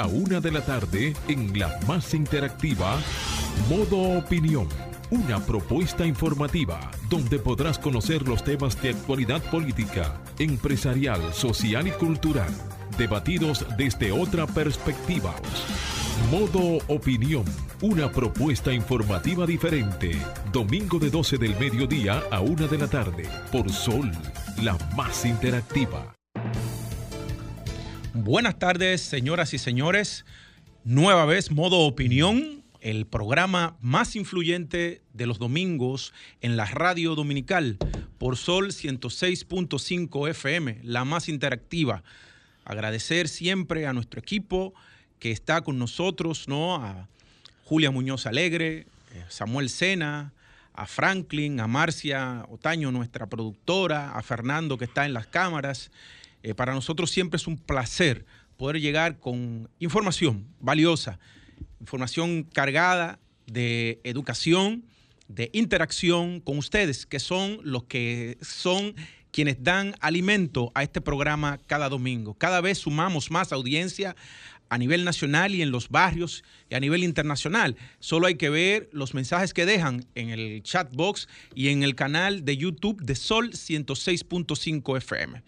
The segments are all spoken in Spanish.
a una de la tarde en la más interactiva Modo Opinión. Una propuesta informativa donde podrás conocer los temas de actualidad política, empresarial, social y cultural, debatidos desde otra perspectiva. Modo Opinión, una propuesta informativa diferente. Domingo de 12 del mediodía a 1 de la tarde, por Sol, la más interactiva. Buenas tardes, señoras y señores. Nueva vez, Modo Opinión, el programa más influyente de los domingos en la radio dominical, por Sol 106.5 FM, la más interactiva. Agradecer siempre a nuestro equipo que está con nosotros, ¿no? A Julia Muñoz Alegre, eh, Samuel Sena, a Franklin, a Marcia Otaño, nuestra productora, a Fernando que está en las cámaras. Eh, para nosotros siempre es un placer poder llegar con información valiosa, información cargada de educación, de interacción con ustedes, que son los que son quienes dan alimento a este programa cada domingo. Cada vez sumamos más audiencia a nivel nacional y en los barrios y a nivel internacional. Solo hay que ver los mensajes que dejan en el chat box y en el canal de YouTube de Sol 106.5 FM.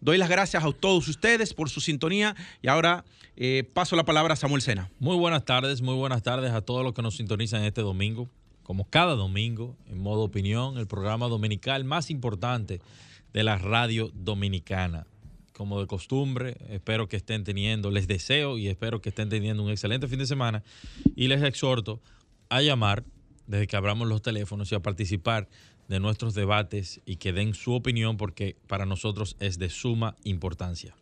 Doy las gracias a todos ustedes por su sintonía y ahora eh, paso la palabra a Samuel Sena. Muy buenas tardes, muy buenas tardes a todos los que nos sintonizan este domingo. Como cada domingo, en modo opinión, el programa dominical más importante de la radio dominicana como de costumbre. Espero que estén teniendo, les deseo y espero que estén teniendo un excelente fin de semana. Y les exhorto a llamar desde que abramos los teléfonos y a participar de nuestros debates y que den su opinión porque para nosotros es de suma importancia.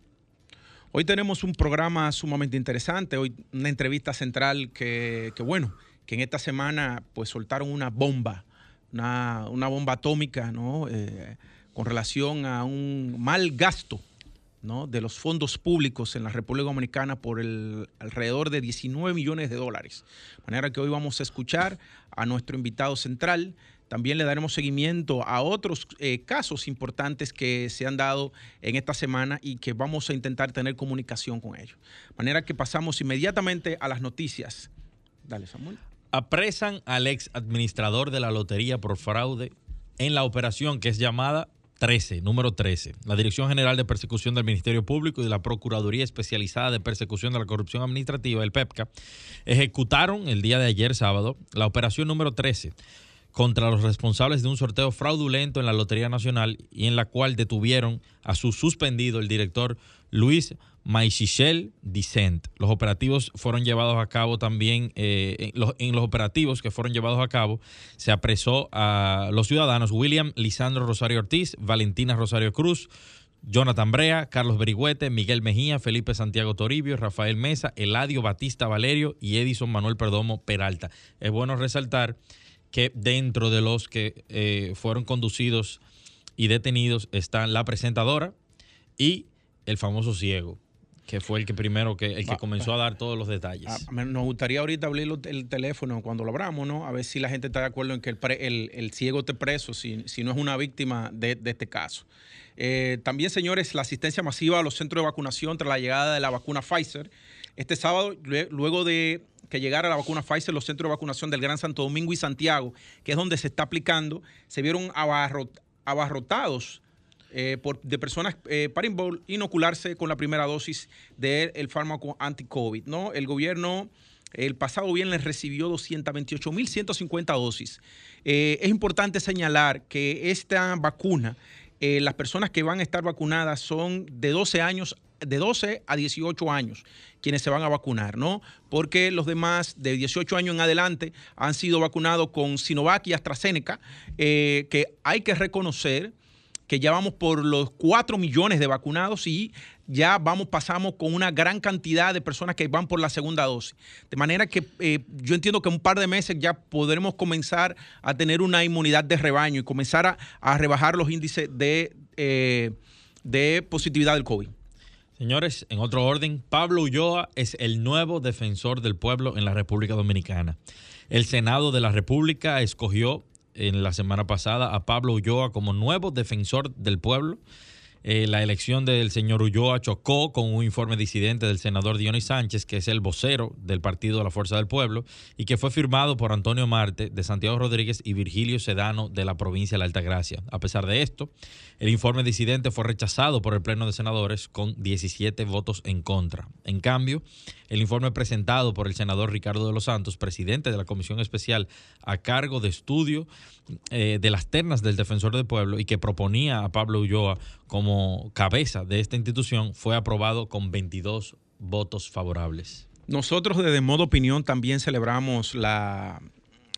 Hoy tenemos un programa sumamente interesante, hoy una entrevista central que, bueno, que en esta semana pues soltaron una bomba, una, bomba atómica, ¿no? Eh, con relación a un mal gasto de los fondos públicos en la República Dominicana por el, alrededor de 19 millones de dólares. De manera que hoy vamos a escuchar a nuestro invitado central. También le daremos seguimiento a otros eh, casos importantes que se han dado en esta semana y que vamos a intentar tener comunicación con ellos. De manera que pasamos inmediatamente a las noticias. Dale, Samuel. Apresan al ex administrador de la lotería por fraude en la operación que es llamada 13, número 13. La Dirección General de Persecución del Ministerio Público y de la Procuraduría Especializada de Persecución de la Corrupción Administrativa, el PEPCA, ejecutaron el día de ayer sábado la operación número 13 contra los responsables de un sorteo fraudulento en la Lotería Nacional y en la cual detuvieron a su suspendido el director Luis Maichichel Dicent. Los operativos fueron llevados a cabo también, eh, en, los, operativos que fueron llevados a cabo, se apresó a los ciudadanos William Lisandro Rosario Ortiz, Valentina Rosario Cruz, Jonathan Brea, Carlos Berigüete, Miguel Mejía, Felipe Santiago Toribio, Rafael Mesa, Eladio Batista Valerio y Edison Manuel Perdomo Peralta. Es bueno resaltar que dentro de los que eh, fueron conducidos y detenidos están la presentadora y el famoso ciego que fue el que primero que el que comenzó a dar todos los detalles. Ah, nos gustaría ahorita abrir el teléfono cuando lo abramos, ¿no? A ver si la gente está de acuerdo en que el, el, ciego esté preso, si, si, no es una víctima de, este caso. Eh, también, señores, la asistencia masiva a los centros de vacunación tras la llegada de la vacuna Pfizer. Este sábado, luego de que llegara la vacuna Pfizer, los centros de vacunación del Gran Santo Domingo y Santiago, que es donde se está aplicando, se vieron abarrotados eh, de personas eh, para inocularse con la primera dosis del fármaco anti-COVID. ¿no? El gobierno el pasado viernes recibió 228.150 dosis. Eh, es importante señalar que esta vacuna, las personas que van a estar vacunadas son de 12 años de 12 a 18 años quienes se van a vacunar, ¿no? Porque los demás de 18 años en adelante han sido vacunados con Sinovac y AstraZeneca, que hay que reconocer que ya vamos por los 4 millones de vacunados y ya vamos, pasamos con una gran cantidad de personas que van por la segunda dosis. De manera que eh, yo entiendo que en un par de meses ya podremos comenzar a tener una inmunidad de rebaño y comenzar a, rebajar los índices de, eh, de positividad del COVID. Señores, en otro orden, Pablo Ulloa es el nuevo defensor del pueblo en la República Dominicana. El Senado de la República escogió en la semana pasada a Pablo Ulloa como nuevo defensor del pueblo. Eh, la elección del señor Ulloa chocó con un informe disidente del senador Dionis Sánchez, que es el vocero del Partido de la Fuerza del Pueblo, y que fue firmado por Antonio Marte de Santiago Rodríguez y Virgilio Sedano de la provincia de la Altagracia. A pesar de esto, el informe disidente fue rechazado por el Pleno de Senadores con 17 votos en contra. En cambio, el informe presentado por el senador Ricardo de los Santos, presidente de la Comisión Especial a cargo de estudio eh, de las ternas del Defensor del Pueblo y que proponía a Pablo Ulloa como cabeza de esta institución, fue aprobado con 22 votos favorables. Nosotros desde Modo Opinión también celebramos la,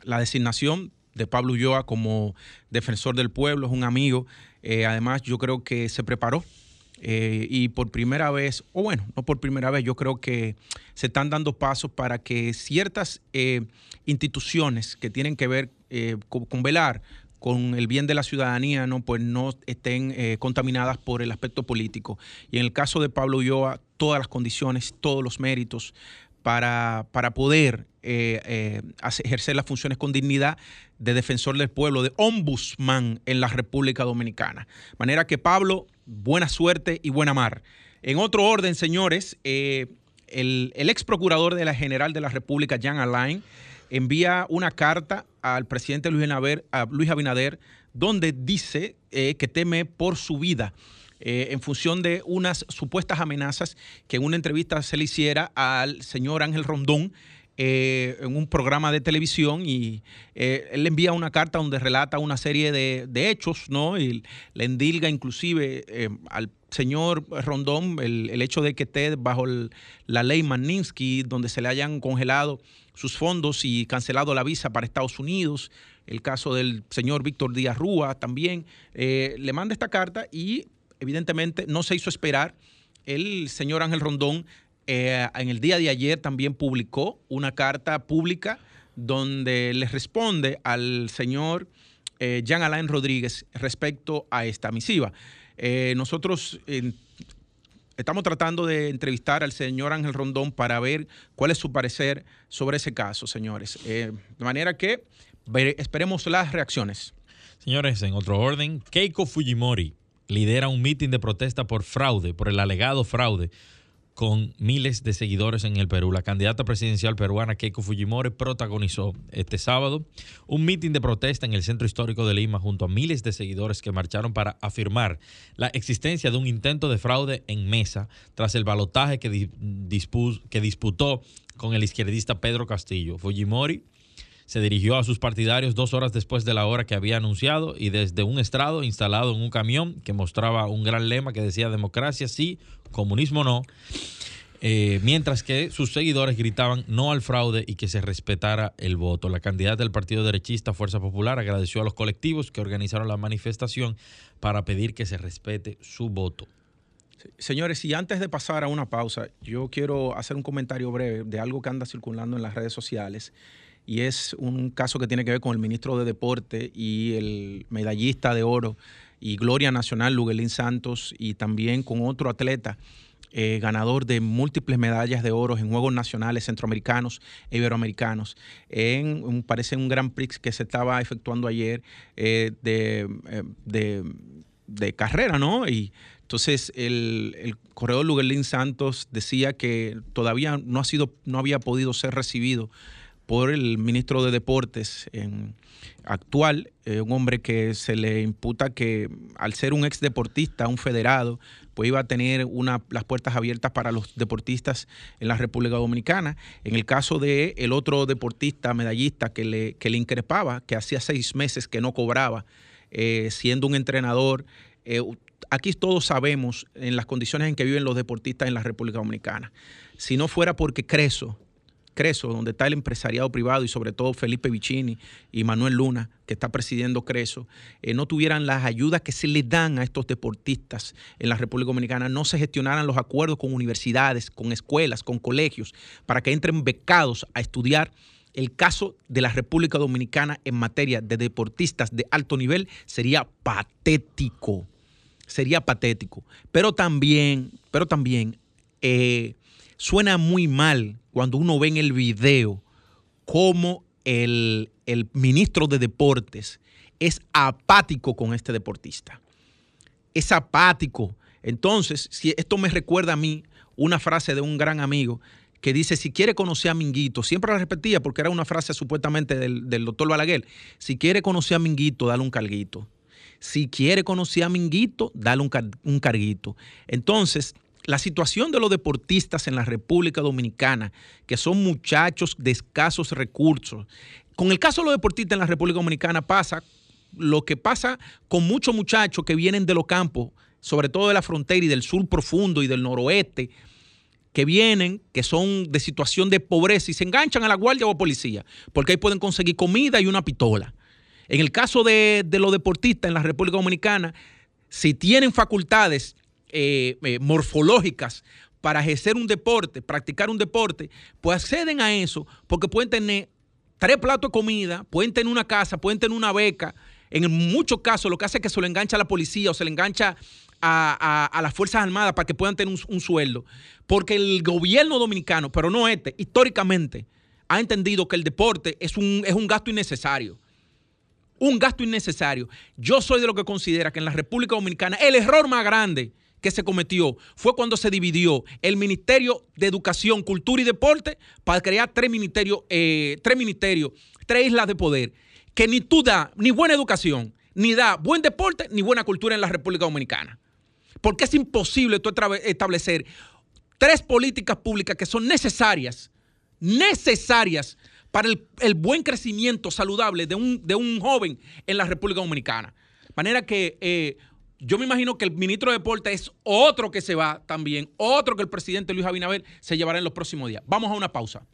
la designación de Pablo Ulloa como defensor del pueblo, es un amigo. Eh, además, yo creo que se preparó eh, y por primera vez, o bueno, no por primera vez, yo creo que se están dando pasos para que ciertas instituciones que tienen que ver con, velar con el bien de la ciudadanía, no, pues no estén contaminadas por el aspecto político. Y en el caso de Pablo Ulloa, todas las condiciones, todos los méritos para, para poder ejercer las funciones con dignidad de defensor del pueblo, de ombudsman en la República Dominicana. Manera que Pablo, buena suerte y buena mar. En otro orden, señores, eh, el, ex procurador de la General de la República, Jan Alain, envía una carta al presidente Luis Abinader, donde dice eh, que teme por su vida. Eh, en función de unas supuestas amenazas que en una entrevista se le hiciera al señor Ángel Rondón, eh, en un programa de televisión y él envía una carta donde relata una serie de, hechos, ¿no? Y le endilga inclusive al señor Rondón el, hecho de que esté bajo la ley Magnitsky, donde se le hayan congelado sus fondos y cancelado la visa para Estados Unidos. El caso del señor Víctor Díaz Rúa también. le manda esta carta y evidentemente no se hizo esperar. El señor Ángel Rondón eh, en el día de ayer también publicó una carta pública donde le responde al señor eh, Jean Alain Rodríguez respecto a esta misiva. Eh, nosotros estamos tratando de entrevistar al señor Ángel Rondón para ver cuál es su parecer sobre ese caso, señores. de manera que esperemos las reacciones. Señores, en otro orden, Keiko Fujimori lidera un mitin de protesta por fraude, por el alegado fraude con miles de seguidores en el Perú. La candidata presidencial peruana Keiko Fujimori protagonizó este sábado un mitin de protesta en el centro histórico de Lima junto a miles de seguidores que marcharon para afirmar la existencia de un intento de fraude en mesa tras el balotaje que, que disputó con el izquierdista Pedro Castillo. Fujimori se dirigió a sus partidarios dos horas después de la hora que había anunciado y desde un estrado instalado en un camión que mostraba un gran lema que decía democracia sí, comunismo no. Eh, mientras que sus seguidores gritaban no al fraude y que se respetara el voto. La candidata del partido derechista Fuerza Popular agradeció a los colectivos que organizaron la manifestación para pedir que se respete su voto. Señores, y antes de pasar a una pausa, yo quiero hacer un comentario breve de algo que anda circulando en las redes sociales y es un caso que tiene que ver con el ministro de Deporte y el medallista de oro y gloria nacional, Luguelín Santos, y también con otro atleta. Eh, ganador de múltiples medallas de oro en Juegos Nacionales Centroamericanos e Iberoamericanos, en parece un Grand Prix que se estaba efectuando ayer eh, eh, de, de, carrera, ¿no? Y entonces el, el corredor Luguelín Santos decía que todavía no, ha sido, no había podido ser recibido por el ministro de Deportes actual, eh, un hombre que se le imputa que al ser un ex deportista, un federado, pues iba a tener una, las puertas abiertas para los deportistas en la República Dominicana. En el caso de el otro deportista, medallista, que le, que le increpaba, que hacía seis meses que no cobraba, eh, siendo un entrenador, eh, aquí todos sabemos en las condiciones en que viven los deportistas en la República Dominicana. Si no fuera porque Creso, Creso, donde está el empresariado privado y sobre todo Felipe Vicini y Manuel Luna, que está presidiendo Creso, eh, no tuvieran las ayudas que se le dan a estos deportistas en la República Dominicana, no se gestionaran los acuerdos con universidades, con escuelas, con colegios, para que entren becados a estudiar. El caso de la República Dominicana en materia de deportistas de alto nivel sería patético. Sería patético. Pero también, pero también eh, suena muy mal cuando uno ve en el video cómo el, ministro de Deportes es apático con este deportista. es apático. Entonces, si esto me recuerda a mí una frase de un gran amigo que dice, si quiere conocer a Minguito, siempre la repetía porque era una frase supuestamente del, doctor Balaguer, si quiere conocer a Minguito, dale un carguito. Si quiere conocer a Minguito, dale un, un carguito. Entonces, la situación de los deportistas en la República Dominicana, que son muchachos de escasos recursos, con el caso de los deportistas en la República Dominicana pasa lo que pasa con muchos muchachos que vienen de los campos, sobre todo de la frontera y del sur profundo y del noroeste, que vienen, que son de situación de pobreza y se enganchan a la guardia o a policía, porque ahí pueden conseguir comida y una pistola. En el caso de, los deportistas en la República Dominicana, si tienen facultades eh, eh, morfológicas para ejercer un deporte, practicar un deporte, pues acceden a eso porque pueden tener tres platos de comida, pueden tener una casa, pueden tener una beca. En muchos casos lo que hace es que se lo engancha a la policía o se le engancha a, las Fuerzas Armadas para que puedan tener un, sueldo. Porque el gobierno dominicano, pero no este, históricamente, ha entendido que el deporte es un, es un gasto innecesario. Un gasto innecesario. Yo soy de lo que considera que en la República Dominicana el error más grande que se cometió fue cuando se dividió el Ministerio de Educación, Cultura y Deporte para crear tres ministerios, eh, tres ministerios, tres islas de poder, que ni tú da ni buena educación, ni da buen deporte, ni buena cultura en la República Dominicana. Porque es imposible tú establecer tres políticas públicas que son necesarias, necesarias para el, buen crecimiento saludable de un, de un, joven en la República Dominicana. Manera que eh, yo me imagino que el ministro de Deporte es otro que se va también, otro que el presidente Luis Abinader se llevará en los próximos días. Vamos a una pausa.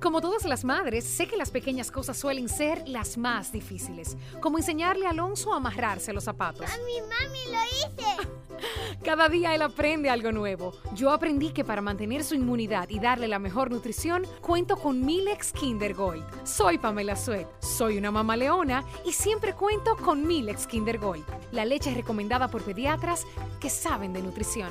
Como todas las madres, sé que las pequeñas cosas suelen ser las más difíciles, como enseñarle a Alonso a amarrarse los zapatos. Mami, mami, lo hice. Cada día él aprende algo nuevo. Yo aprendí que para mantener su inmunidad y darle la mejor nutrición, cuento con Milex Kinder Gold. Soy Pamela Suet, soy una mamá leona y siempre cuento con Milex Kinder Gold, la leche recomendada por pediatras que saben de nutrición.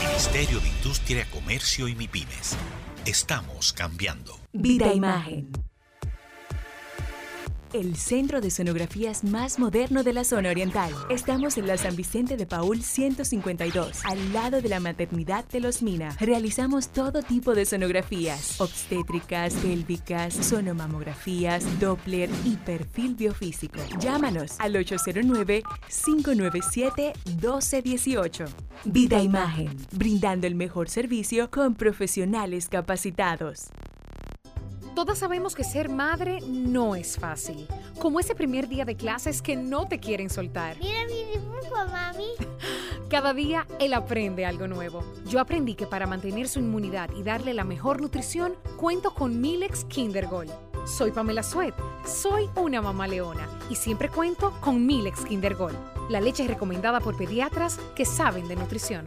Ministerio de Industria, Comercio y MIPIMES. Estamos cambiando. Vida Imagen el centro de sonografías más moderno de la zona oriental. Estamos en la San Vicente de Paul 152, al lado de la maternidad de los Mina. Realizamos todo tipo de sonografías, obstétricas, pélvicas, sonomamografías, Doppler y perfil biofísico. Llámanos al 809-597-1218. Vida Imagen, brindando el mejor servicio con profesionales capacitados. Todas sabemos que ser madre no es fácil. Como ese primer día de clases que no te quieren soltar. Mira mi dibujo, mami. Cada día él aprende algo nuevo. Yo aprendí que para mantener su inmunidad y darle la mejor nutrición, cuento con Milex Kinder Gold. Soy Pamela Suet, soy una mamá leona y siempre cuento con Milex Kinder Gold, la leche recomendada por pediatras que saben de nutrición.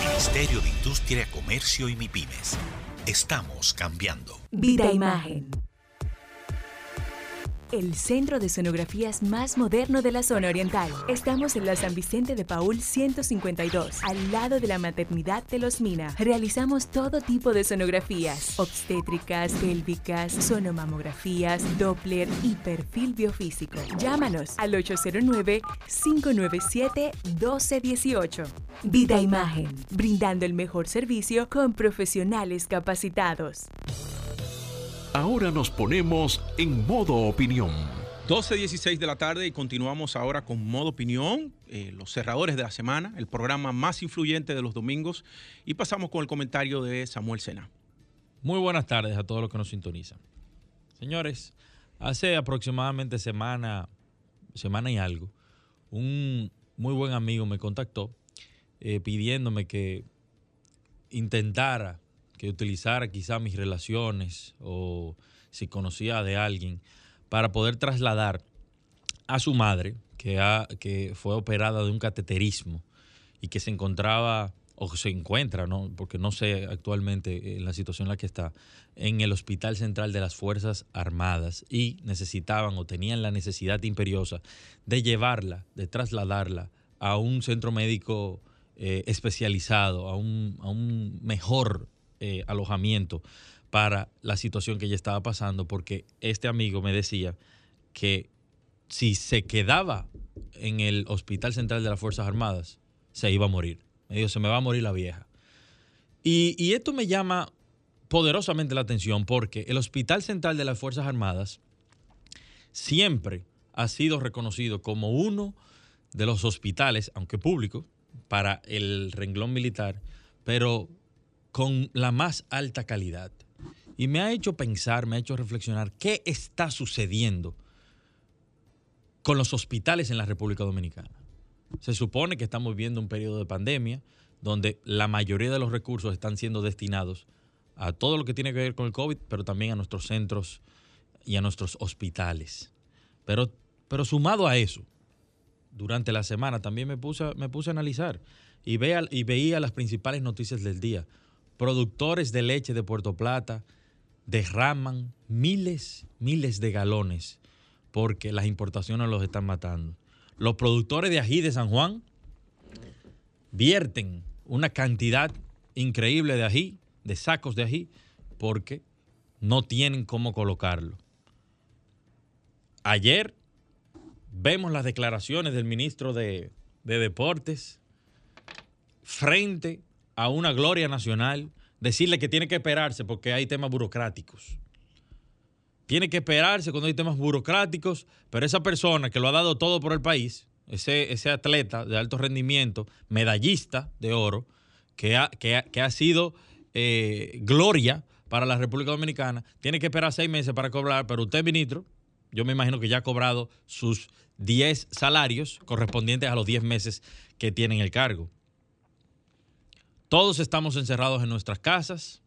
Ministerio de Industria, Comercio y MIPIMES. Estamos cambiando. Vida Imagen el centro de sonografías más moderno de la zona oriental. Estamos en la San Vicente de Paul 152, al lado de la maternidad de los Mina. Realizamos todo tipo de sonografías, obstétricas, pélvicas, sonomamografías, Doppler y perfil biofísico. Llámanos al 809-597-1218. Vida Imagen, brindando el mejor servicio con profesionales capacitados. Ahora nos ponemos en modo opinión. 12.16 de la tarde y continuamos ahora con modo opinión, eh, los cerradores de la semana, el programa más influyente de los domingos y pasamos con el comentario de Samuel Sena. Muy buenas tardes a todos los que nos sintonizan. Señores, hace aproximadamente semana, semana y algo, un muy buen amigo me contactó eh, pidiéndome que intentara, que utilizara quizá mis relaciones o si conocía de alguien para poder trasladar a su madre, que, ha, que fue operada de un cateterismo y que se encontraba o se encuentra, ¿no? porque no sé actualmente en la situación en la que está, en el Hospital Central de las Fuerzas Armadas y necesitaban o tenían la necesidad imperiosa de llevarla, de trasladarla a un centro médico eh, especializado, a un, a un mejor eh, alojamiento para la situación que ella estaba pasando, porque este amigo me decía que si se quedaba en el Hospital Central de las Fuerzas Armadas, se iba a morir. Me dijo, se me va a morir la vieja. Y, y esto me llama poderosamente la atención porque el Hospital Central de las Fuerzas Armadas siempre ha sido reconocido como uno de los hospitales, aunque público, para el renglón militar, pero con la más alta calidad. Y me ha hecho pensar, me ha hecho reflexionar qué está sucediendo con los hospitales en la República Dominicana. Se supone que estamos viendo un periodo de pandemia donde la mayoría de los recursos están siendo destinados a todo lo que tiene que ver con el COVID, pero también a nuestros centros y a nuestros hospitales. Pero, pero sumado a eso, durante la semana también me puse, me puse a analizar y, y veía las principales noticias del día. Productores de leche de Puerto Plata, derraman miles, miles de galones porque las importaciones los están matando. Los productores de ají de San Juan vierten una cantidad increíble de ají, de sacos de ají, porque no tienen cómo colocarlo. Ayer vemos las declaraciones del ministro de, de Deportes frente a una gloria nacional decirle que tiene que esperarse porque hay temas burocráticos. Tiene que esperarse cuando hay temas burocráticos, pero esa persona que lo ha dado todo por el país, ese, ese atleta de alto rendimiento, medallista de oro, que ha, que ha, sido eh, gloria para la República Dominicana, tiene que esperar seis meses para cobrar, pero usted, ministro, yo me imagino que ya ha cobrado sus 10 salarios correspondientes a los 10 meses que tiene el cargo. Todos estamos encerrados en nuestras casas,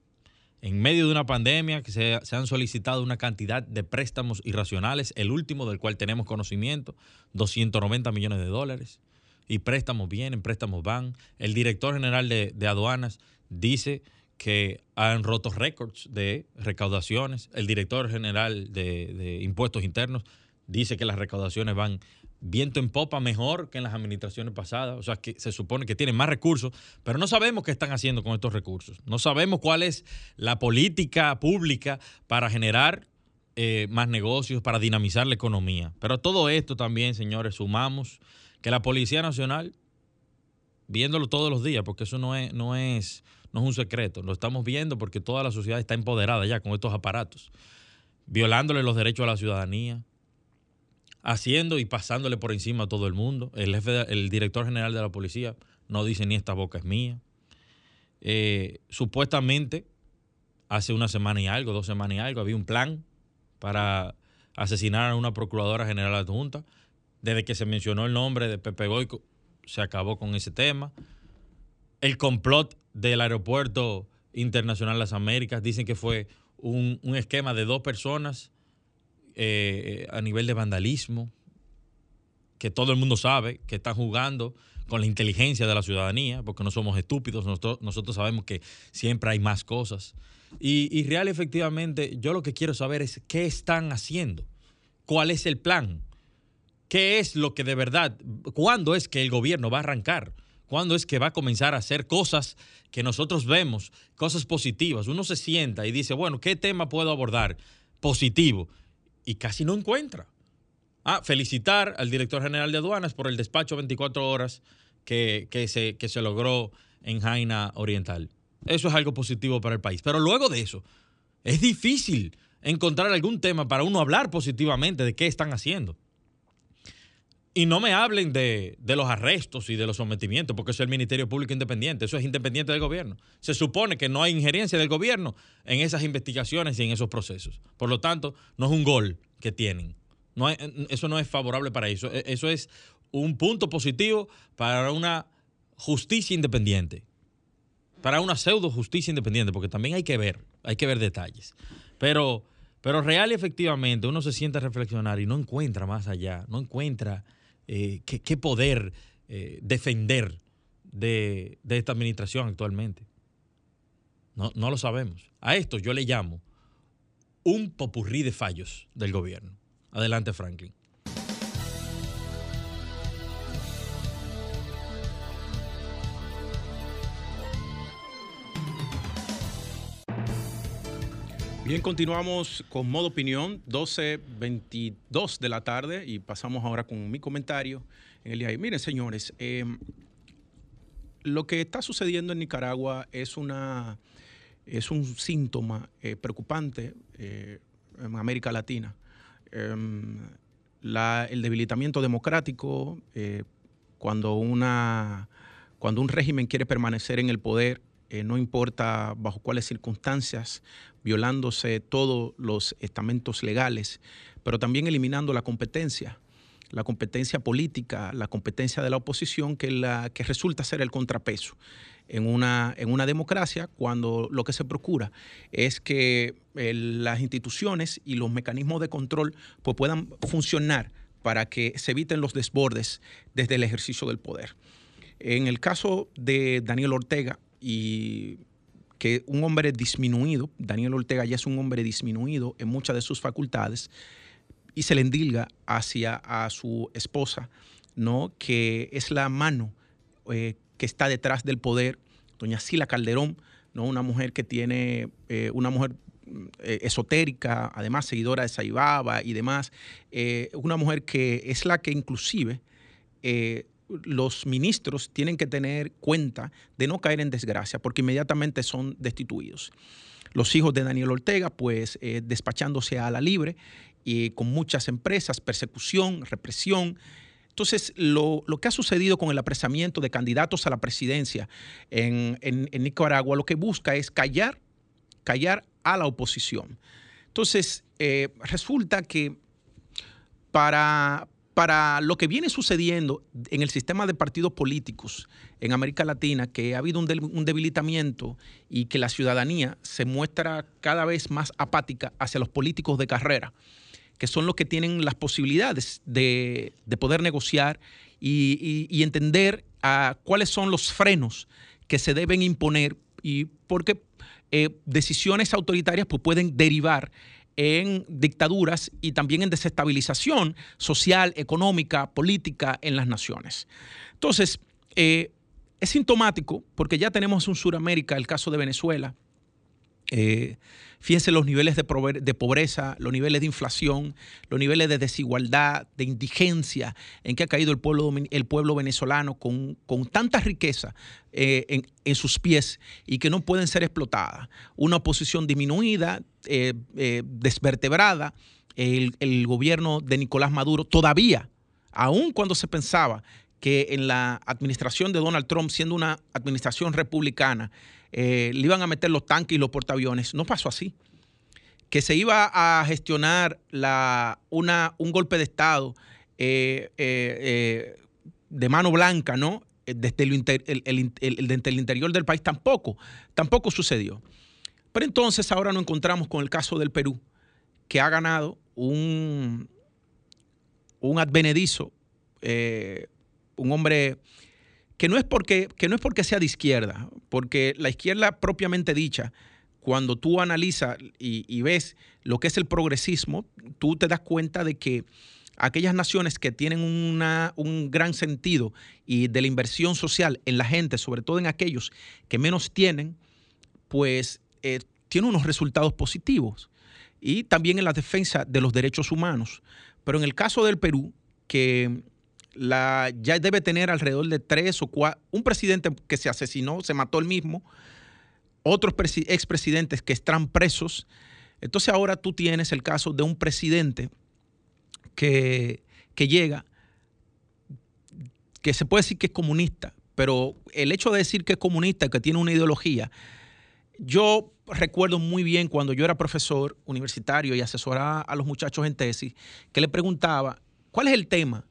en medio de una pandemia que se, han solicitado una cantidad de préstamos irracionales, el último del cual tenemos conocimiento, 290 millones de dólares. Y préstamos vienen, préstamos van. El director general de, aduanas dice que han roto récords de recaudaciones. El director general de, de impuestos internos dice que las recaudaciones van viento en popa mejor que en las administraciones pasadas. O sea, que se supone que tienen más recursos, pero no sabemos qué están haciendo con estos recursos. No sabemos cuál es la política pública para generar eh, más negocios, para dinamizar la economía. Pero todo esto también, señores, sumamos que la Policía Nacional, viéndolo todos los días, porque eso no es, no es, no es un secreto, lo estamos viendo porque toda la sociedad está empoderada ya con estos aparatos, violándole los derechos a la ciudadanía, haciendo y pasándole por encima a todo el mundo. El, jefe, el director general de la policía no dice ni esta boca es mía. Eh, supuestamente, hace una semana y algo, dos semanas y algo, había un plan para asesinar a una procuradora general adjunta. Desde que se mencionó el nombre de Pepe Goico, se acabó con ese tema. El complot del aeropuerto internacional las Américas, dicen que fue un esquema de dos personas eh, a nivel de vandalismo, que todo el mundo sabe que están jugando con la inteligencia de la ciudadanía, porque no somos estúpidos, nosotros, sabemos que siempre hay más cosas. Y, y, real, efectivamente, yo lo que quiero saber es qué están haciendo, cuál es el plan, qué es lo que de verdad, cuándo es que el gobierno va a arrancar, cuándo es que va a comenzar a hacer cosas que nosotros vemos, cosas positivas. Uno se sienta y dice, bueno, ¿qué tema puedo abordar positivo? Y casi no encuentra. Ah, felicitar al director general de aduanas por el despacho 24 horas que, se, que se logró en Jaina Oriental. Eso es algo positivo para el país. Pero luego de eso, es difícil encontrar algún tema para uno hablar positivamente de qué están haciendo. Y no me hablen de, de, los arrestos y de los sometimientos, porque eso es el Ministerio Público Independiente, eso es independiente del gobierno. Se supone que no hay injerencia del gobierno en esas investigaciones y en esos procesos. Por lo tanto, no es un gol que tienen. Eso no es favorable para eso. E, eso es un punto positivo para una justicia independiente, para una pseudo justicia independiente, porque también hay que ver, hay que ver detalles. Pero, pero real y efectivamente uno se siente a reflexionar y no encuentra más allá, no encuentra eh, qué, poder eh, defender de, esta administración actualmente. No, no lo sabemos. A esto yo le llamo un popurrí de fallos del gobierno. Adelante, Franklin. Bien, continuamos con modo opinión, 12.22 de la tarde y pasamos ahora con mi comentario en el día de. Miren, señores, em, lo que está sucediendo en Nicaragua es, una, es un síntoma eh, preocupante eh, en América Latina. Em, el debilitamiento democrático, eh, cuando, una, cuando un régimen quiere permanecer en el poder, no importa bajo cuáles circunstancias, violándose todos los estamentos legales, pero también eliminando la competencia, la competencia política, la competencia de la oposición, que, la, que resulta ser el contrapeso en una, en una democracia cuando lo que se procura es que las instituciones y los mecanismos de control pues, puedan funcionar para que se eviten los desbordes desde el ejercicio del poder. En el caso de Daniel Ortega y que un hombre disminuido, Daniel Ortega ya es un hombre disminuido en muchas de sus facultades, y se le endilga hacia a su esposa, ¿no? que es la mano eh, que está detrás del poder, doña Sila Calderón, ¿no? una mujer que tiene, eh, una mujer eh, esotérica, además seguidora de Saibaba y demás, una mujer que es la que inclusive los ministros tienen que tener cuenta de no caer en desgracia, porque inmediatamente son destituidos. Los hijos de Daniel Ortega, pues eh, despachándose a la libre y con muchas empresas, persecución, represión. Entonces, lo, que ha sucedido con el apresamiento de candidatos a la presidencia en, Nicaragua, lo que busca es callar, callar a la oposición. Entonces, eh, resulta que para, para lo que viene sucediendo en el sistema de partidos políticos en América Latina, que ha habido un, debilitamiento y que la ciudadanía se muestra cada vez más apática hacia los políticos de carrera, que son los que tienen las posibilidades de, poder negociar y, entender cuáles son los frenos que se deben imponer y porque eh, decisiones autoritarias pues, pueden derivar en dictaduras y también en desestabilización social, económica, política en las naciones. Entonces, eh, es sintomático porque ya tenemos en Sudamérica el caso de Venezuela. Eh, fíjense los niveles de, pobreza, los niveles de inflación, los niveles de desigualdad, de indigencia en que ha caído el pueblo, venezolano con, tanta riqueza eh, en, sus pies y que no pueden ser explotadas. Una oposición disminuida, eh, desvertebrada, el, el gobierno de Nicolás Maduro todavía, aun cuando se pensaba que en la administración de Donald Trump, siendo una administración republicana, eh, le iban a meter los tanques y los portaaviones. No pasó así. Que se iba a gestionar la, una, un golpe de Estado eh, eh, de mano blanca, ¿no? Desde el, el, interior del país tampoco, tampoco sucedió. Pero entonces ahora nos encontramos con el caso del Perú, que ha ganado un, un advenedizo un hombre que no es porque, que no es porque sea de izquierda, porque la izquierda propiamente dicha, cuando tú analizas y, ves lo que es el progresismo, tú te das cuenta de que aquellas naciones que tienen un gran sentido y de la inversión social en la gente, sobre todo en aquellos que menos tienen, pues eh, unos resultados positivos. Y también en la defensa de los derechos humanos. Pero en el caso del Perú, que la, ya debe tener alrededor de tres o cuatro, un presidente que se asesinó, se mató él mismo, otros expresidentes que están presos, Entonces ahora tú tienes el caso de un presidente que, que llega, que se puede decir que es comunista, pero el hecho de decir que es comunista, que tiene una ideología, yo recuerdo muy bien cuando yo era profesor universitario y asesoraba a los muchachos en tesis, que le preguntaba, ¿cuál es el tema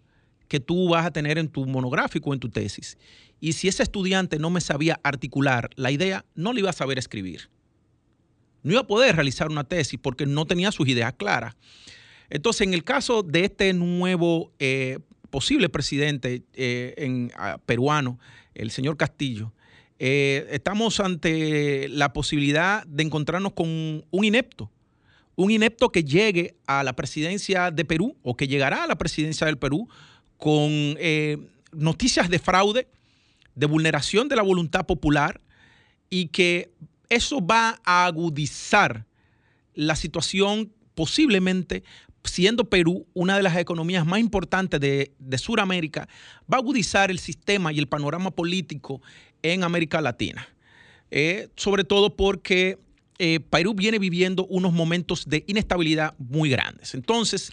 que tú vas a tener en tu monográfico en tu tesis? Y si ese estudiante no me sabía articular la idea, no le iba a saber escribir. No iba a poder realizar una tesis porque no tenía sus ideas claras. Entonces, en el caso de este nuevo eh, posible presidente eh, ah, peruano, el señor Castillo, eh, estamos ante la posibilidad de encontrarnos con un inepto, un inepto que llegue a la presidencia de Perú o que llegará a la presidencia del Perú con eh, noticias de fraude, de vulneración de la voluntad popular y que eso va a agudizar la situación posiblemente siendo Perú una de las economías más importantes de, de Sudamérica, va a agudizar el sistema y el panorama político en América Latina. Eh, sobre todo porque eh, Perú viene viviendo unos momentos de inestabilidad muy grandes. Entonces,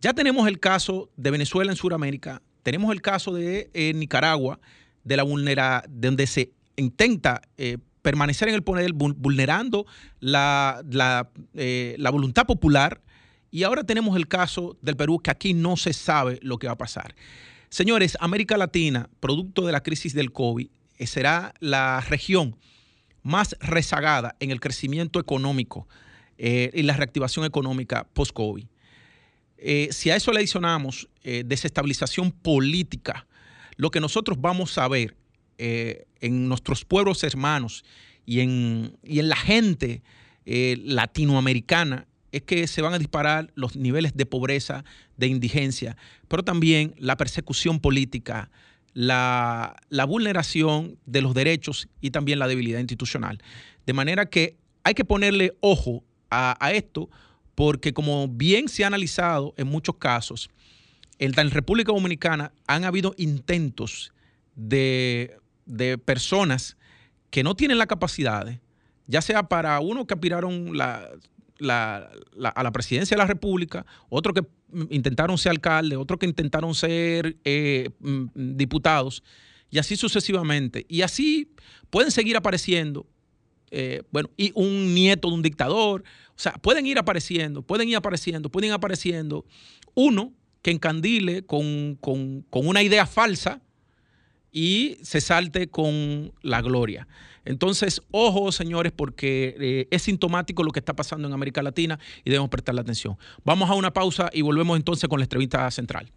ya tenemos el caso de Venezuela en Sudamérica, tenemos el caso de eh, Nicaragua, de la vulnera, donde se intenta permanecer en el poder vulnerando la, la voluntad popular. Y ahora tenemos el caso del Perú, que aquí no se sabe lo que va a pasar. Señores, América Latina, producto de la crisis del COVID, eh, será la región más rezagada en el crecimiento económico eh, y la reactivación económica post-COVID. Eh, si a eso le adicionamos desestabilización política, lo que nosotros vamos a ver en nuestros pueblos hermanos y en, y en la gente latinoamericana es que se van a disparar los niveles de pobreza, de indigencia, pero también la persecución política, la, vulneración de los derechos y también la debilidad institucional. De manera que hay que ponerle ojo a, esto porque como bien se ha analizado en muchos casos, en la República Dominicana han habido intentos de, personas que no tienen la capacidad, ya sea para uno que aspiraron a la presidencia de la República, otro que intentaron ser alcaldes, otros que intentaron ser eh, mm, diputados, y así sucesivamente. Y así pueden seguir apareciendo, eh, bueno, y un nieto de un dictador, o sea, pueden ir apareciendo, pueden ir apareciendo, pueden ir apareciendo. Uno que encandile con, con, una idea falsa y se salte con la gloria. Entonces, ojo, señores, porque eh, es sintomático lo que está pasando en América Latina y debemos prestarle atención. Vamos a una pausa y volvemos entonces con la entrevista central.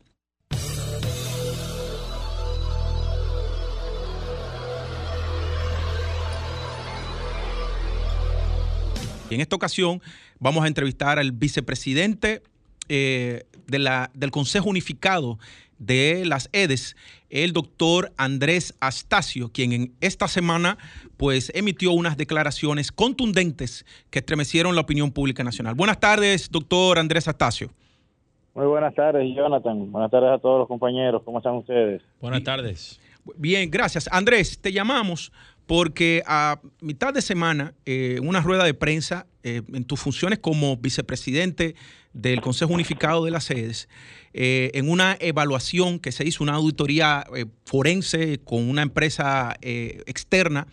Y en esta ocasión vamos a entrevistar al vicepresidente eh, de la, del Consejo Unificado de las EDES, el doctor Andrés Astacio, quien en esta semana pues emitió unas declaraciones contundentes que estremecieron la opinión pública nacional. Buenas tardes, doctor Andrés Astacio. Muy buenas tardes, Jonathan. Buenas tardes a todos los compañeros. ¿Cómo están ustedes? Buenas tardes. Bien, gracias. Andrés, te llamamos porque a mitad de semana, eh, en una rueda de prensa, eh, en tus funciones como vicepresidente del Consejo Unificado de las Sedes, eh, en una evaluación que se hizo, una auditoría forense con una empresa externa,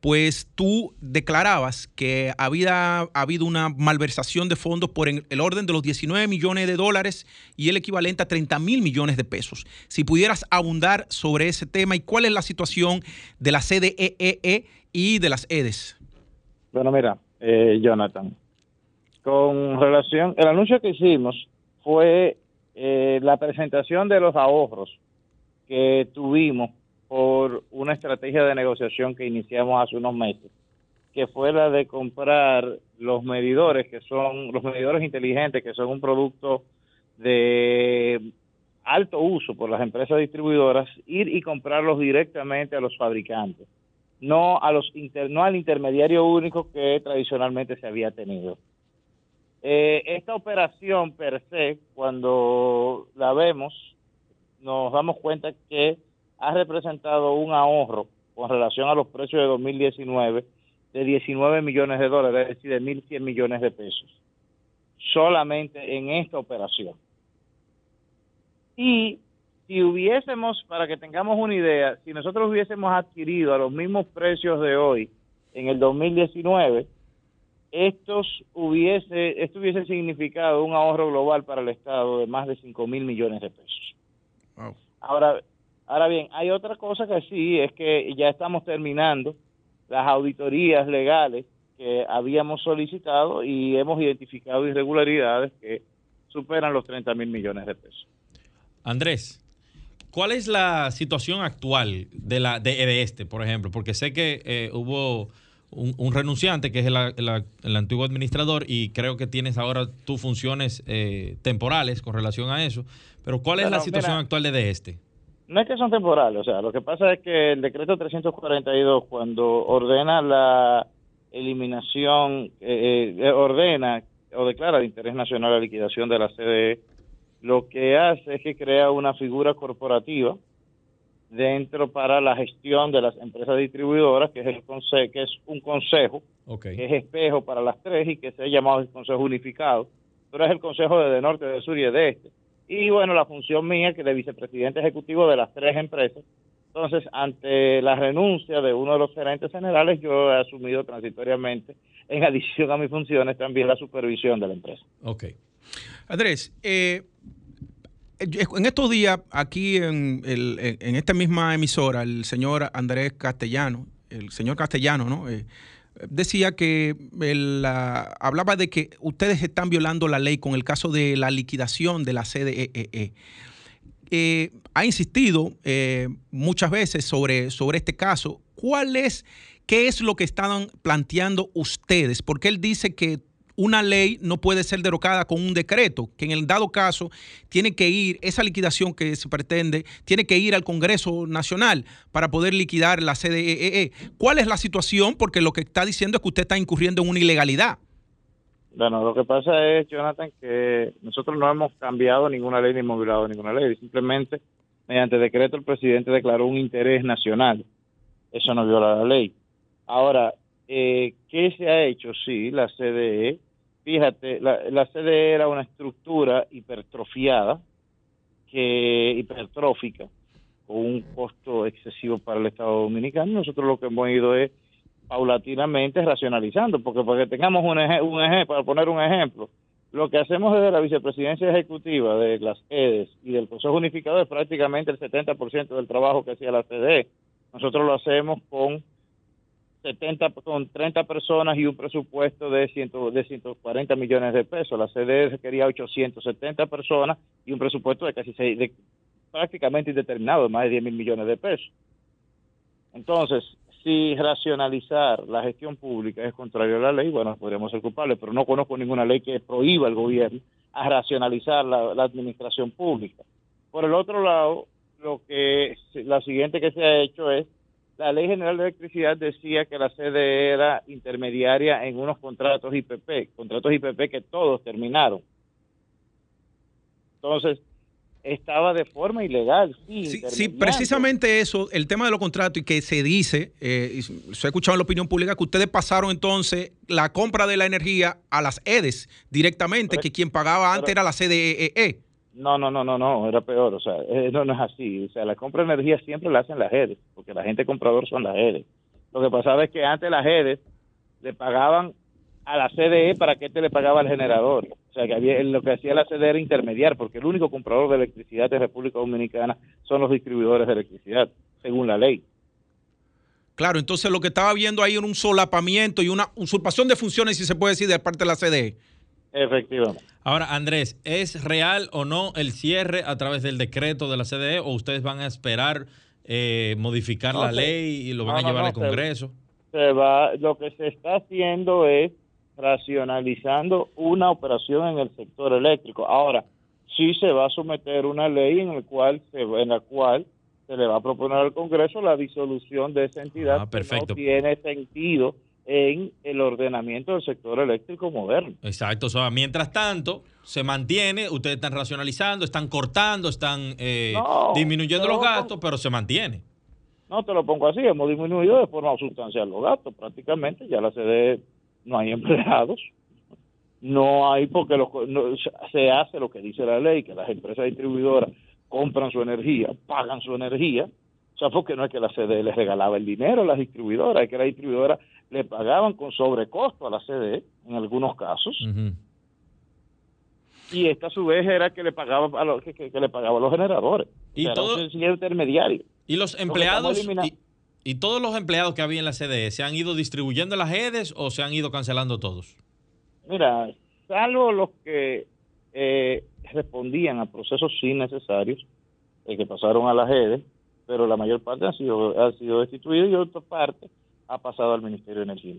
pues tú declarabas que había habido una malversación de fondos por el orden de los 19 millones de dólares y el equivalente a 30 mil millones de pesos. Si pudieras abundar sobre ese tema y cuál es la situación de la CDEE e y de las EDES. Bueno, mira, eh, Jonathan, con relación, el anuncio que hicimos fue eh, la presentación de los ahorros que tuvimos por una estrategia de negociación que iniciamos hace unos meses, que fue la de comprar los medidores, que son los medidores inteligentes, que son un producto de alto uso por las empresas distribuidoras, ir y comprarlos directamente a los fabricantes, no a los no al intermediario único que tradicionalmente se había tenido. Eh, esta operación per se, cuando la vemos, nos damos cuenta que ha representado un ahorro con relación a los precios de 2019 de 19 millones de dólares, es decir, de 1.100 millones de pesos, solamente en esta operación. Y si hubiésemos, para que tengamos una idea, si nosotros hubiésemos adquirido a los mismos precios de hoy en el 2019, estos hubiese, esto hubiese significado un ahorro global para el Estado de más de 5 mil millones de pesos. Ahora, ahora bien, hay otra cosa que sí, es que ya estamos terminando las auditorías legales que habíamos solicitado y hemos identificado irregularidades que superan los 30 mil millones de pesos. Andrés, ¿cuál es la situación actual de la de, este, por ejemplo? Porque sé que eh, hubo un, renunciante que es el, antiguo administrador y creo que tienes ahora tus funciones eh, temporales con relación a eso. Pero ¿cuál es la situación actual de, este? No es que son temporales, o sea, lo que pasa es que el decreto 342 cuando ordena la eliminación, eh, eh, ordena o declara de interés nacional la liquidación de la CDE, lo que hace es que crea una figura corporativa dentro para la gestión de las empresas distribuidoras, que es, el conse que es un consejo, que es espejo para las tres y que se ha llamado el Consejo Unificado, pero es el Consejo de, de Norte, de Sur y de Este. Y bueno, la función mía, que de vicepresidente ejecutivo de las tres empresas, entonces, ante la renuncia de uno de los gerentes generales, yo he asumido transitoriamente, en adición a mis funciones, también la supervisión de la empresa. Ok. Andrés, eh, en estos días, aquí en, esta misma emisora, el señor Andrés Castellano, el señor Castellano, ¿no? Eh, decía que hablaba de que ustedes están violando la ley con el caso de la liquidación de la CDEE. E e. Eh, ha insistido eh, muchas veces sobre, sobre este caso. ¿Cuál es, qué es lo que estaban planteando ustedes? Porque él dice que una ley no puede ser derogada con un decreto, que en el dado caso tiene que ir, esa liquidación que se pretende, tiene que ir al Congreso Nacional para poder liquidar la CDEE. E e. ¿Cuál es la situación? Porque lo que está diciendo es que usted está incurriendo en una ilegalidad. Bueno, lo que pasa es, Jonathan, que nosotros no hemos cambiado ninguna ley ni movilado ninguna ley. Simplemente, mediante decreto, el presidente declaró un interés nacional. Eso no viola la ley. Ahora, eh, ¿qué se ha hecho? Sí, la CDE Fíjate, la, la CDE era una estructura hipertrofiada, que hipertrófica, con un costo excesivo para el Estado Dominicano. Nosotros lo que hemos ido es paulatinamente racionalizando, porque para que tengamos un, un ejemplo, para poner un ejemplo, lo que hacemos desde la vicepresidencia ejecutiva de las EDES y del Consejo Unificado es prácticamente el 70% del trabajo que hacía la CDE. Nosotros lo hacemos con 70 con 30 personas y un presupuesto de, ciento, de 140 millones de pesos. La CDE quería 870 personas y un presupuesto de casi seis, de, prácticamente indeterminado, de más de 10 mil millones de pesos. Entonces, si racionalizar la gestión pública es contrario a la ley, bueno, podríamos ser culpables, pero no conozco ninguna ley que prohíba al gobierno a racionalizar la, la administración pública. Por el otro lado, lo que la siguiente que se ha hecho es la Ley General de Electricidad decía que la sede era intermediaria en unos contratos IPP, contratos IPP que todos terminaron. Entonces, estaba de forma ilegal. Sí, sí, precisamente eso, el tema de los contratos y que se dice, eh, se ha escuchado en la opinión pública, que ustedes pasaron entonces la compra de la energía a las EDES directamente, que quien pagaba antes era la CDEE. No, no, no, no, no, era peor, o sea, eh, no, no es así, o sea, la compra de energía siempre la hacen las EDES, porque la gente comprador son las EDES. Lo que pasaba es que antes las EDES le pagaban a la CDE para que este le pagaba al generador. O sea, que había, lo que hacía la CDE era intermediar, porque el único comprador de electricidad de República Dominicana son los distribuidores de electricidad, según la ley. Claro, entonces lo que estaba viendo ahí era un solapamiento y una usurpación de funciones, si se puede decir, de parte de la CDE. Efectivamente. Ahora, Andrés, ¿es real o no el cierre a través del decreto de la CDE o ustedes van a esperar eh, modificar la ley y lo van a llevar al Congreso? Se, va, lo que se está haciendo es racionalizando una operación en el sector eléctrico. Ahora, sí se va a someter una ley en, el cual se, en la cual se le va a proponer al Congreso la disolución de esa entidad ah, perfecto. que no tiene sentido en el ordenamiento del sector eléctrico moderno. Exacto, o sea, mientras tanto se mantiene, ustedes están racionalizando, están cortando, están eh, disminuyendo los gastos, pero se mantiene. No te lo pongo así, hemos disminuido de forma sustancial los gastos. Prácticamente ya la CDE no hay empleados, no hay porque los, no, se hace lo que dice la ley, que las empresas distribuidoras compran su energía, pagan su energía. O sea, porque no es que la CDE les regalaba el dinero a las distribuidoras, es que las distribuidoras le pagaban con sobrecosto a la CDE en algunos casos. Y esta a su vez era que le pagaba a los, que, que, le pagaba a los generadores. Y o sea, todo- un intermediario. Y los empleados y, y todos los empleados que había en la CDE, ¿se han ido distribuyendo en las redes o se han ido cancelando todos? Mira, salvo los que eh, respondían a procesos sí necesarios, eh, que pasaron a la GEDE, pero la mayor parte han sido, ha sido destituidos y otra parte ha pasado al Ministerio de Energía.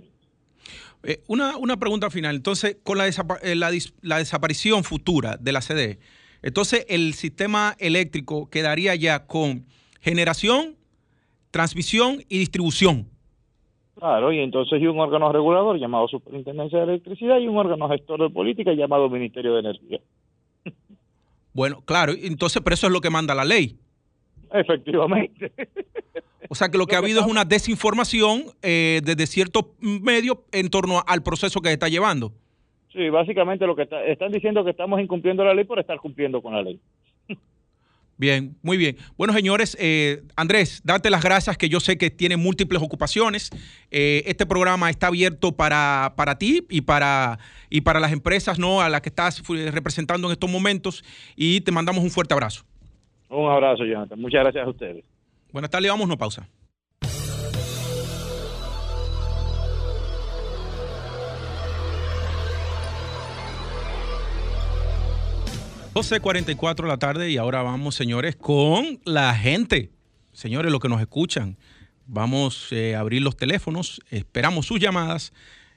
Eh, una, una pregunta final. Entonces, con la, desapa- eh, la, dis- la desaparición futura de la CDE, entonces el sistema eléctrico quedaría ya con generación, transmisión y distribución. Claro, y entonces hay un órgano regulador llamado Superintendencia de Electricidad y un órgano gestor de política llamado Ministerio de Energía. Bueno, claro, entonces, pero eso es lo que manda la ley. Efectivamente. O sea que lo que ha habido es una desinformación eh, desde ciertos medios en torno al proceso que se está llevando. Sí, básicamente lo que está- están diciendo que estamos incumpliendo la ley por estar cumpliendo con la ley. Bien, muy bien. Bueno, señores, eh, Andrés, darte las gracias, que yo sé que tiene múltiples ocupaciones. Eh, este programa está abierto para, para ti y para, y para las empresas ¿no? a las que estás representando en estos momentos. Y te mandamos un fuerte abrazo. Un abrazo, Jonathan. Muchas gracias a ustedes. Buenas tardes, vamos, no pausa. cuatro de la tarde y ahora vamos, señores, con la gente. Señores, los que nos escuchan, vamos eh, a abrir los teléfonos, esperamos sus llamadas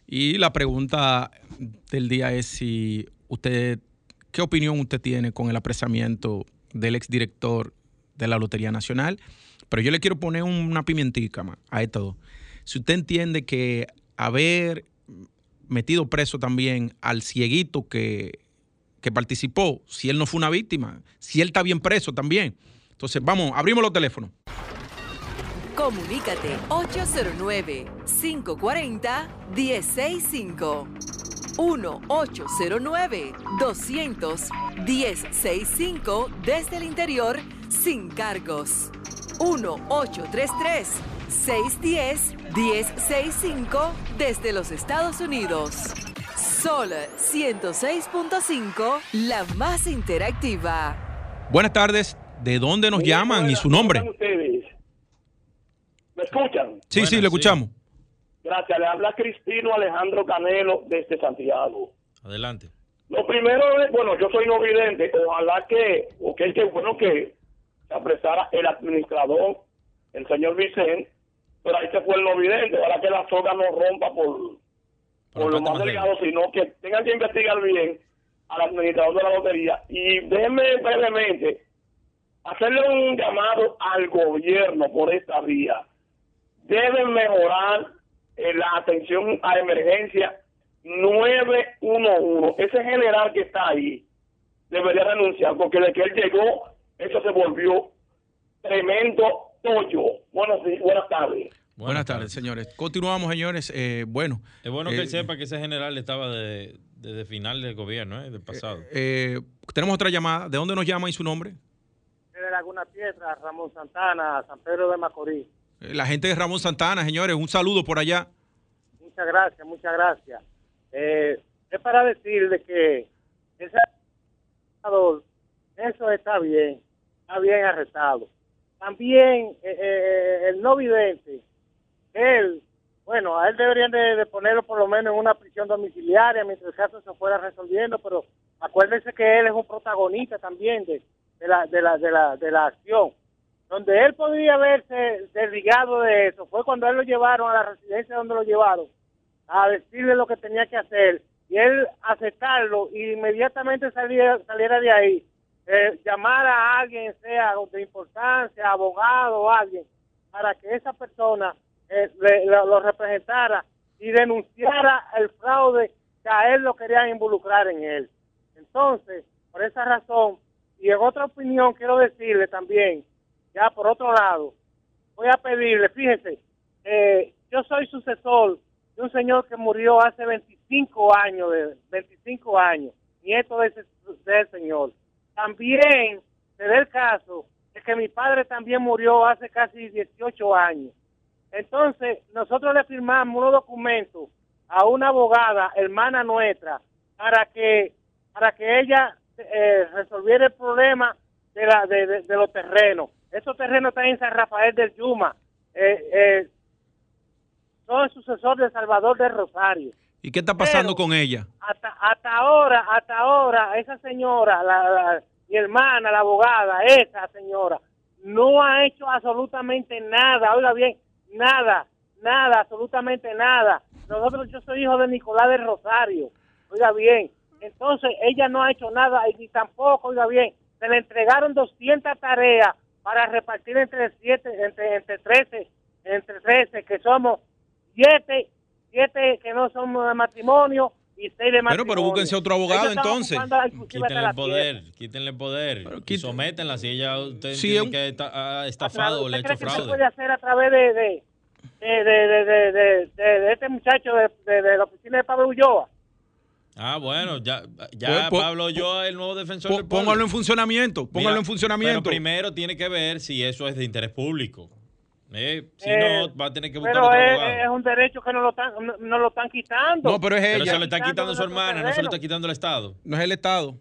y la pregunta del día es si usted, ¿qué opinión usted tiene con el apresamiento del exdirector de la Lotería Nacional? Pero yo le quiero poner una pimientica ma, a esto. Si usted entiende que haber metido preso también al cieguito que, que participó, si él no fue una víctima, si él está bien preso también. Entonces, vamos, abrimos los teléfonos. Comunícate 809-540-1065. 1-809-200-1065 desde el interior sin cargos. 1-833-610-1065 desde los Estados Unidos. Sol 106.5, la más interactiva. Buenas tardes, ¿de dónde nos llaman y su nombre? ¿Cómo están ustedes? ¿Me escuchan? Sí, sí, le escuchamos. Gracias. Le habla Cristino Alejandro Canelo desde Santiago. Adelante. Lo primero es, bueno, yo soy no vidente. Ojalá que, o que qué bueno que se apresara el administrador, el señor Vicente, pero ahí se fue el no vidente. Ojalá que la soga no rompa por, por lo más delgado, sino que tengan que investigar bien al administrador de la lotería. Y déjenme brevemente hacerle un llamado al gobierno por esta vía. Deben mejorar eh, la atención a emergencia 911. Ese general que está ahí debería renunciar porque de que él llegó, eso se volvió tremendo tollo. Buenos días, buenas tardes. Buenas, tardes, señores. Continuamos, señores. Eh, bueno. Es bueno que eh, él sepa que ese general estaba de- desde final del gobierno, ¿eh? del pasado. eh, tenemos otra llamada. ¿De dónde nos llama y su nombre? de Laguna Piedra, Ramón Santana, San Pedro de Macorís. Eh, La gente de Ramón Santana, señores. Un saludo por allá. Muchas gracias, muchas gracias. Eh, es para decirle que ese eso está bien, está bien arrestado. También eh, eh, el no vidente, él, bueno, a él deberían de, ponerlo por lo menos en una prisión domiciliaria mientras el caso se fuera resolviendo, pero acuérdense que él es un protagonista también de la, de la, de la, de la acción. Donde él podría haberse desligado de eso fue cuando él lo llevaron a la residencia donde lo llevaron a decirle lo que tenía que hacer y él aceptarlo y inmediatamente saliera, saliera de ahí, eh, llamar a alguien, sea de importancia, abogado o alguien, para que esa persona eh, le- lo, lo representara y denunciara el fraude que a él lo querían involucrar en él. Entonces, por esa razón, y en otra opinión quiero decirle también, ya por otro lado, voy a pedirle, fíjese, eh, yo soy sucesor de un señor que murió hace 25 años, de 25 años, nieto de ese, de señor. También se da el caso de que mi padre también murió hace casi 18 años. Entonces, nosotros le firmamos unos documentos a una abogada, hermana nuestra, para que para que ella eh, resolviera el problema de, la, de, de- de los terrenos. Esos terrenos están en San Rafael del Yuma. Eh, eh, soy sucesor de Salvador de Rosario. ¿Y qué está pasando Pero- con ella? Hasta, hasta ahora, hasta ahora, esa señora, la, la- mi hermana, la abogada, esa señora, no ha hecho absolutamente nada, oiga bien, nada, nada, absolutamente nada. Nosotros, yo soy hijo de Nicolás de Rosario, oiga bien, entonces ella no ha hecho nada y ni tampoco, oiga bien, se le entregaron 200 tareas para repartir entre siete, entre, entre 13, entre 13, que somos siete, siete que no somos de matrimonio y seis de matrimonio. Bueno, pero búsquense otro abogado, entonces. hasta Quítenle el poder, quítenle el poder. Y sométenla si ella usted Sí, entiende un- que está, ha estafado o le ha ¿Usted hecho fraude. puede hacer a través de, de, de, de, de, de, de- de- de este muchacho de, de- de la oficina de Pablo Ulloa? Ah, bueno, ya, ya Pues, pues, Pablo yo el nuevo defensor del pueblo. Póngalo en funcionamiento, póngalo Mira, en funcionamiento. Pero primero tiene que ver si eso es de interés público. Eh, si Eh, no, va a tener que buscar Pero otro es, es un derecho que no lo están, no, no lo están quitando. No, pero es Pero ella. se lo está quitando su hermana, no se lo está quitando el Estado. No es el Estado.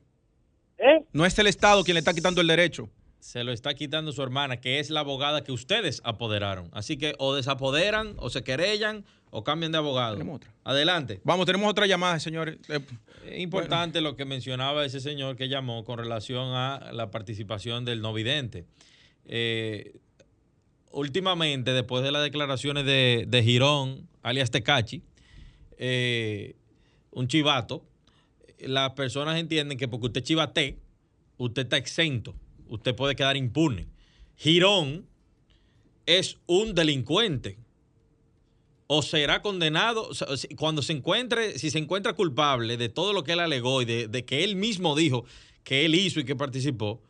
¿Eh? No es el Estado quien le está quitando el derecho. Se lo está quitando su hermana, que es la abogada que ustedes apoderaron. Así que o desapoderan, o se querellan, o cambian de abogado. Adelante. Vamos, tenemos otra llamada, señores. Eh, Es importante lo que mencionaba ese señor que llamó con relación a la participación del no vidente. Eh, últimamente, después de las declaraciones de, de Girón, alias Tecachi, eh, un chivato, las personas entienden que porque usted chivate, usted está exento, usted puede quedar impune. Girón es un delincuente o será condenado cuando se encuentre, si se encuentra culpable de todo lo que él alegó y de, que él mismo dijo que él hizo y que participó,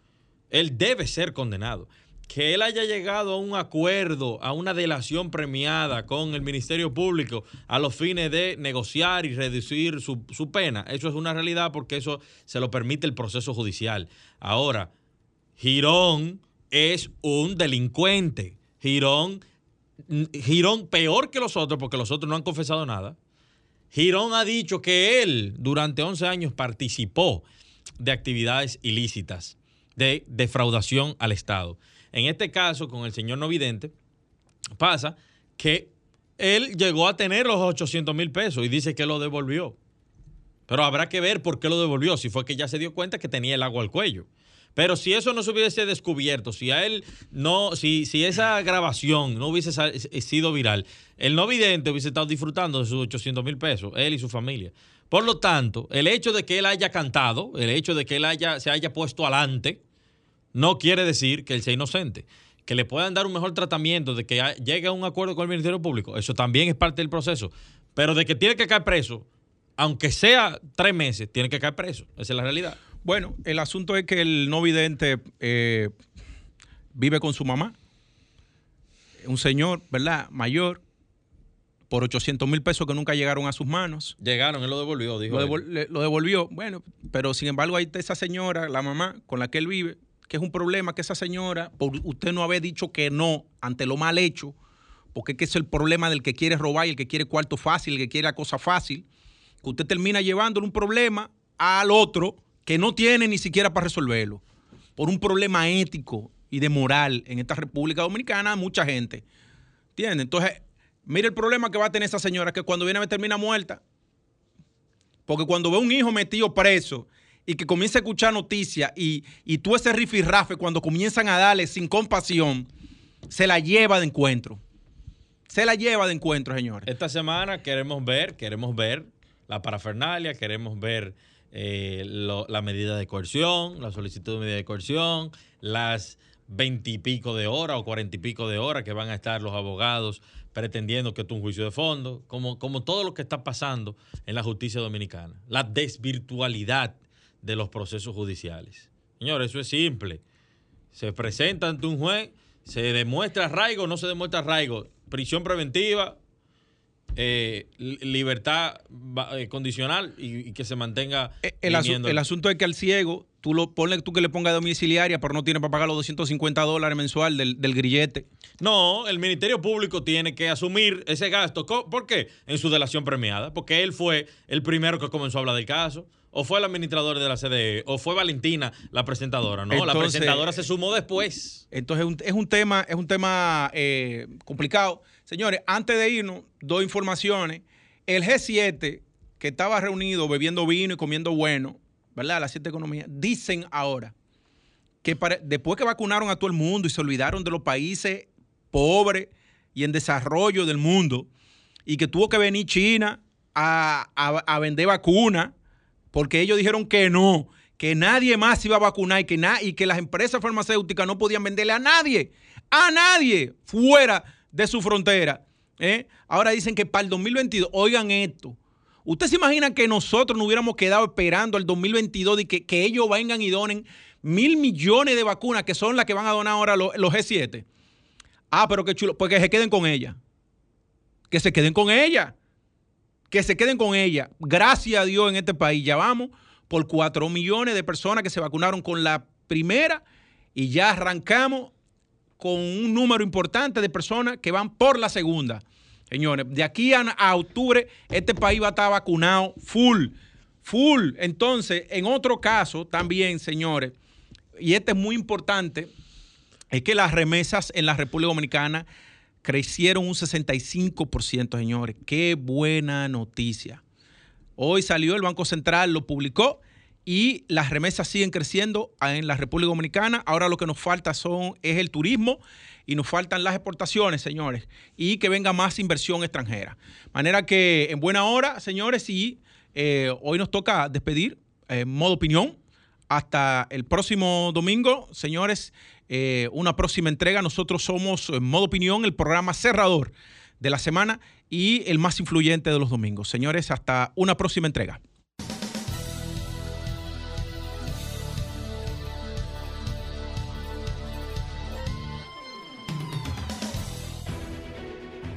él debe ser condenado. Que él haya llegado a un acuerdo, a una delación premiada con el Ministerio Público a los fines de negociar y reducir su pena, eso es una realidad porque eso se lo permite el proceso judicial. Ahora, Girón es un delincuente. Girón, Girón peor que los otros porque los otros no han confesado nada. Girón ha dicho que él durante 11 años participó de actividades ilícitas, de defraudación al Estado. En este caso, con el señor no vidente, pasa que él llegó a tener los 800 mil pesos y dice que lo devolvió. Pero habrá que ver por qué lo devolvió, si fue que ya se dio cuenta que tenía el agua al cuello. Pero si eso no se hubiese descubierto, si a él no, si, esa grabación no hubiese sido viral, el no vidente hubiese estado disfrutando de sus 800 mil pesos, él y su familia. Por lo tanto, el hecho de que él haya cantado, el hecho de que él haya, se haya puesto adelante, no quiere decir que él sea inocente. Que le puedan dar un mejor tratamiento, de que llegue a un acuerdo con el Ministerio Público, eso también es parte del proceso. Pero de que tiene que caer preso, aunque sea tres meses, tiene que caer preso. Esa es la realidad. Bueno, el asunto es que el no vidente eh, vive con su mamá. Un señor, ¿verdad? Mayor, por 800 mil pesos que nunca llegaron a sus manos. Llegaron, él lo devolvió, dijo. Lo, él. devol- le- lo devolvió. Bueno, pero sin embargo, ahí está esa señora, la mamá con la que él vive, que es un problema que esa señora, por usted no haber dicho que no ante lo mal hecho, porque es que es el problema del que quiere robar y el que quiere cuarto fácil, el que quiere la cosa fácil, que usted termina llevándole un problema al otro que no tiene ni siquiera para resolverlo, por un problema ético y de moral en esta República Dominicana, mucha gente. ¿Entiende? Entonces, mire el problema que va a tener esa señora, que cuando viene a termina muerta. Porque cuando ve un hijo metido preso y que comienza a escuchar noticias y, y tú ese rifirrafe, cuando comienzan a darle sin compasión, se la lleva de encuentro. Se la lleva de encuentro, señores. Esta semana queremos ver, queremos ver la parafernalia, queremos ver eh, la medida de coerción, la solicitud de medida de coerción, las veintipico de horas o cuarenta y pico de horas que van a estar los abogados pretendiendo que esto es un juicio de fondo, como, como todo lo que está pasando en la justicia dominicana, la desvirtualidad de los procesos judiciales. Señores, eso es simple. Se presenta ante un juez, se demuestra arraigo no se demuestra arraigo, prisión preventiva, eh, li- libertad eh, condicional y, y que se mantenga. Eh, El, asu- el asunto es que al ciego, tú lo ponle tú que le pongas domiciliaria, pero no tiene para pagar los 250 dólares mensual del, del grillete. No, el Ministerio Público tiene que asumir ese gasto. ¿Por qué? En su delación premiada. Porque él fue el primero que comenzó a hablar del caso. O fue el administrador de la CDE. O fue Valentina, la presentadora. No, la presentadora se sumó después. Entonces es un, es un tema, es un tema eh, complicado. Señores, antes de irnos, dos informaciones. El G7, que estaba reunido bebiendo vino y comiendo bueno, ¿verdad? Las siete economías, dicen ahora que para- después que vacunaron a todo el mundo y se olvidaron de los países pobres y en desarrollo del mundo, y que tuvo que venir China a, vender vacunas, porque ellos dijeron que no, que nadie más iba a vacunar y que, na- y que las empresas farmacéuticas no podían venderle a nadie, a nadie fuera de su frontera. ¿eh? Ahora dicen que para el 2022, oigan esto, ¿Usted se imagina que nosotros nos hubiéramos quedado esperando el 2022 y que, que ellos vengan y donen mil millones de vacunas que son las que van a donar ahora los, los G7? Ah, pero qué chulo, pues que se queden con ella. Que se queden con ella. Que se queden con ella. Gracias a Dios en este país ya vamos por 4 millones de personas que se vacunaron con la primera y ya arrancamos con un número importante de personas que van por la segunda. Señores, de aquí a, octubre este país va a estar vacunado full, full. Entonces, en otro caso también, señores, y este es muy importante, es que las remesas en la República Dominicana crecieron un 65%, señores. Qué buena noticia. Hoy salió el Banco Central, lo publicó y las remesas siguen creciendo en la República Dominicana. Ahora lo que nos falta son, es el turismo y nos faltan las exportaciones, señores, y que venga más inversión extranjera. Manera que en buena hora, señores, y eh, hoy nos toca despedir en modo opinión. Hasta el próximo domingo, señores, eh, una próxima entrega. Nosotros somos en modo opinión el programa cerrador de la semana y el más influyente de los domingos. Señores, hasta una próxima entrega.